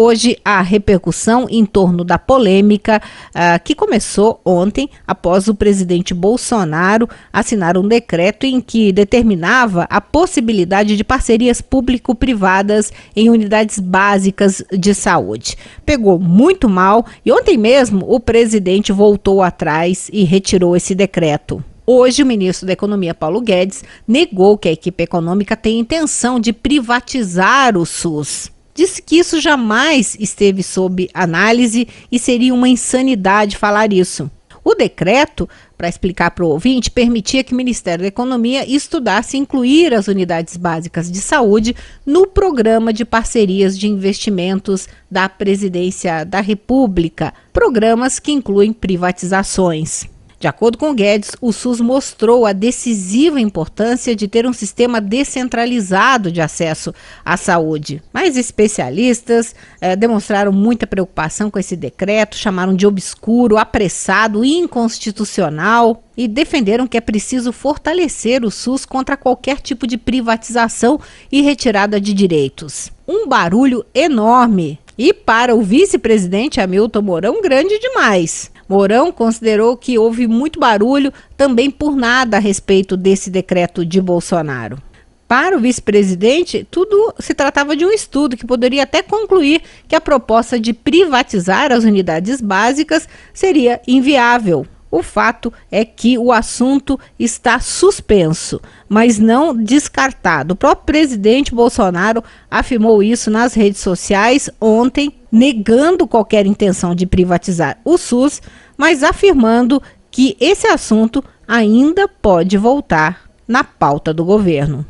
Hoje, a repercussão em torno da polêmica uh, que começou ontem, após o presidente Bolsonaro assinar um decreto em que determinava a possibilidade de parcerias público-privadas em unidades básicas de saúde. Pegou muito mal e ontem mesmo o presidente voltou atrás e retirou esse decreto. Hoje, o ministro da Economia, Paulo Guedes, negou que a equipe econômica tem intenção de privatizar o SUS disse que isso jamais esteve sob análise e seria uma insanidade falar isso. O decreto, para explicar para o ouvinte, permitia que o Ministério da Economia estudasse incluir as unidades básicas de saúde no programa de parcerias de investimentos da Presidência da República, programas que incluem privatizações. De acordo com Guedes, o SUS mostrou a decisiva importância de ter um sistema descentralizado de acesso à saúde. Mas especialistas eh, demonstraram muita preocupação com esse decreto, chamaram de obscuro, apressado, inconstitucional e defenderam que é preciso fortalecer o SUS contra qualquer tipo de privatização e retirada de direitos. Um barulho enorme e para o vice-presidente Hamilton Mourão, grande demais. Mourão considerou que houve muito barulho também por nada a respeito desse decreto de Bolsonaro. Para o vice-presidente, tudo se tratava de um estudo que poderia até concluir que a proposta de privatizar as unidades básicas seria inviável. O fato é que o assunto está suspenso, mas não descartado. O próprio presidente Bolsonaro afirmou isso nas redes sociais ontem, negando qualquer intenção de privatizar o SUS, mas afirmando que esse assunto ainda pode voltar na pauta do governo.